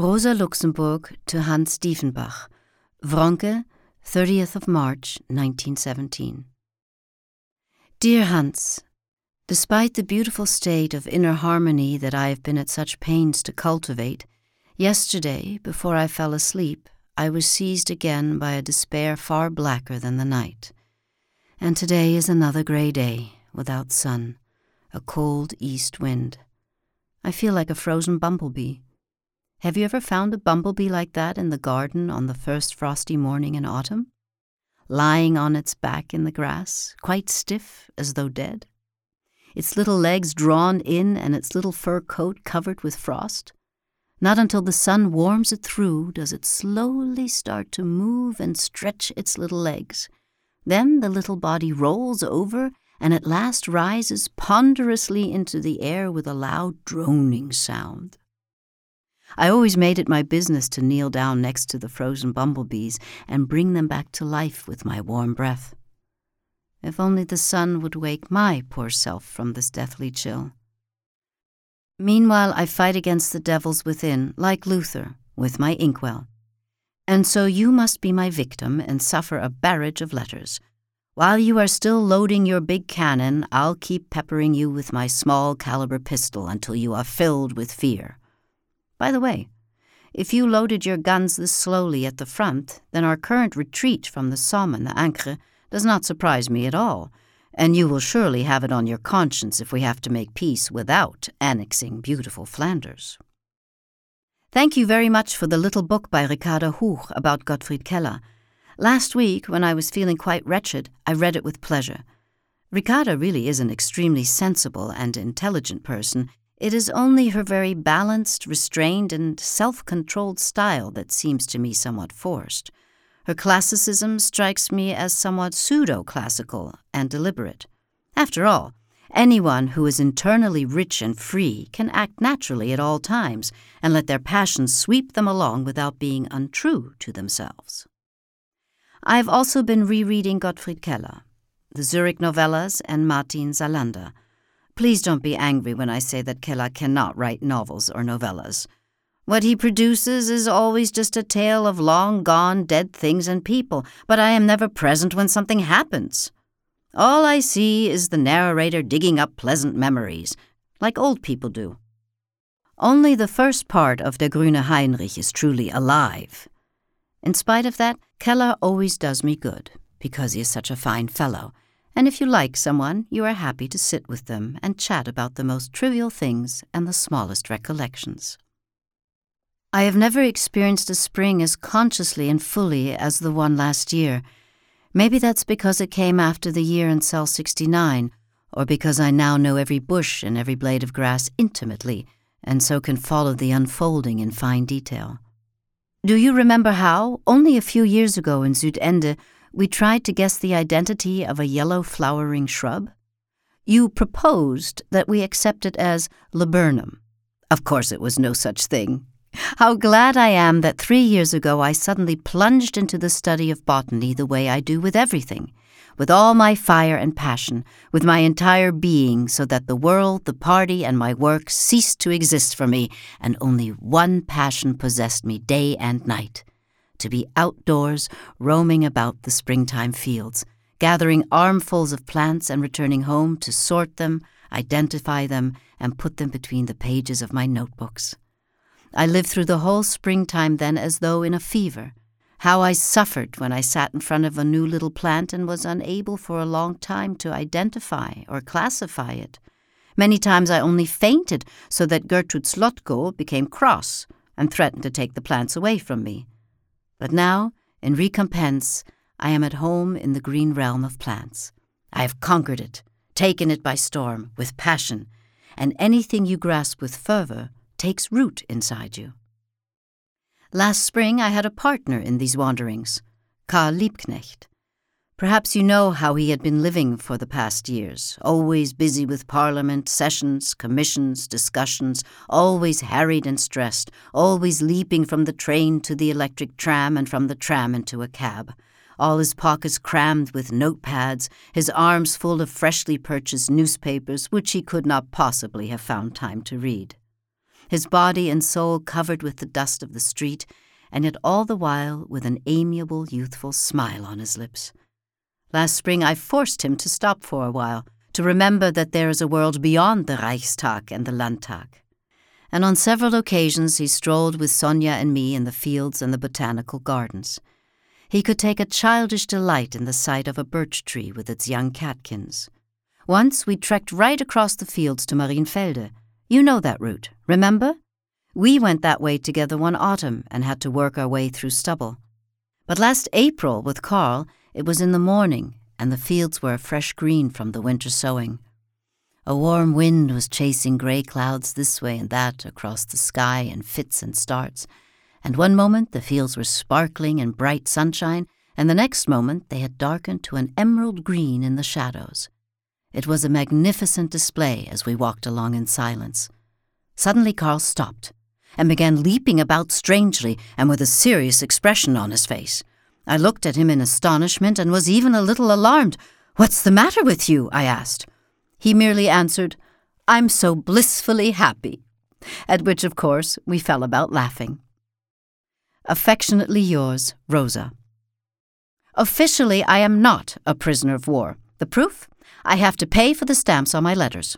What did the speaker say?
Rosa Luxemburg to Hans Diefenbach, Wronke, 30th of March, 1917. Dear Hans, Despite the beautiful state of inner harmony that I have been at such pains to cultivate, yesterday, before I fell asleep, I was seized again by a despair far blacker than the night. And today is another grey day, without sun, a cold east wind. I feel like a frozen bumblebee. Have you ever found a bumblebee like that in the garden on the first frosty morning in autumn? Lying on its back in the grass, quite stiff as though dead? its little legs drawn in and its little fur coat covered with frost. Not until the sun warms it through does it slowly start to move and stretch its little legs. Then the little body rolls over and at last rises ponderously into the air with a loud droning sound. I always made it my business to kneel down next to the frozen bumblebees and bring them back to life with my warm breath. If only the sun would wake my poor self from this deathly chill. Meanwhile, I fight against the devils within, like Luther, with my inkwell. And so you must be my victim and suffer a barrage of letters. While you are still loading your big cannon, I'll keep peppering you with my small caliber pistol until you are filled with fear. By the way, if you loaded your guns this slowly at the front, then our current retreat from the Somme and the Ancre does not surprise me at all, and you will surely have it on your conscience if we have to make peace without annexing beautiful Flanders. Thank you very much for the little book by Ricarda Huch about Gottfried Keller. Last week, when I was feeling quite wretched, I read it with pleasure. Ricarda really is an extremely sensible and intelligent person. It is only her very balanced, restrained, and self controlled style that seems to me somewhat forced. Her classicism strikes me as somewhat pseudo classical and deliberate. After all, anyone who is internally rich and free can act naturally at all times and let their passions sweep them along without being untrue to themselves. I have also been rereading Gottfried Keller, the Zurich novellas, and Martin Salander. Please don't be angry when I say that Keller cannot write novels or novellas. What he produces is always just a tale of long gone dead things and people, but I am never present when something happens. All I see is the narrator digging up pleasant memories, like old people do. Only the first part of Der Grüne Heinrich is truly alive. In spite of that, Keller always does me good, because he is such a fine fellow, and if you like someone, you are happy to sit with them and chat about the most trivial things and the smallest recollections. I have never experienced a spring as consciously and fully as the one last year. Maybe that's because it came after the year in cell 69, or because I now know every bush and every blade of grass intimately, and so can follow the unfolding in fine detail. Do you remember how, only a few years ago in Südende, we tried to guess the identity of a yellow flowering shrub? You proposed that we accept it as laburnum. Of course, it was no such thing. How glad I am that three years ago I suddenly plunged into the study of botany the way I do with everything, with all my fire and passion, with my entire being, so that the world, the party, and my work ceased to exist for me, and only one passion possessed me day and night to be outdoors, roaming about the springtime fields, gathering armfuls of plants and returning home to sort them, identify them, and put them between the pages of my notebooks. I lived through the whole springtime then as though in a fever. How I suffered when I sat in front of a new little plant and was unable for a long time to identify or classify it. Many times I only fainted so that Gertrude Zlottko became cross and threatened to take the plants away from me. But now, in recompense, I am at home in the green realm of plants. I have conquered it, taken it by storm, with passion, and anything you grasp with fervor takes root inside you. Last spring I had a partner in these wanderings, Karl Liebknecht. Perhaps you know how he had been living for the past years, always busy with parliament, sessions, commissions, discussions, always harried and stressed, always leaping from the train to the electric tram and from the tram into a cab, all his pockets crammed with notepads, his arms full of freshly purchased newspapers which he could not possibly have found time to read. his body and soul covered with the dust of the street, and yet all the while with an amiable, youthful smile on his lips. Last spring I forced him to stop for a while, to remember that there is a world beyond the Reichstag and the Landtag. And on several occasions he strolled with Sonia and me in the fields and the botanical gardens. He could take a childish delight in the sight of a birch tree with its young catkins. Once we trekked right across the fields to Marienfelde. You know that route, remember? We went that way together one autumn and had to work our way through stubble. But last April, with Karl, it was in the morning, and the fields were a fresh green from the winter sowing. A warm wind was chasing grey clouds this way and that across the sky in fits and starts, and one moment the fields were sparkling in bright sunshine, and the next moment they had darkened to an emerald green in the shadows. It was a magnificent display as we walked along in silence. Suddenly Karl stopped and began leaping about strangely and with a serious expression on his face. I looked at him in astonishment and was even a little alarmed. What's the matter with you? I asked. He merely answered, I'm so blissfully happy. At which, of course, we fell about laughing. Affectionately yours, Rosa. Officially, I am not a prisoner of war. The proof? I have to pay for the stamps on my letters.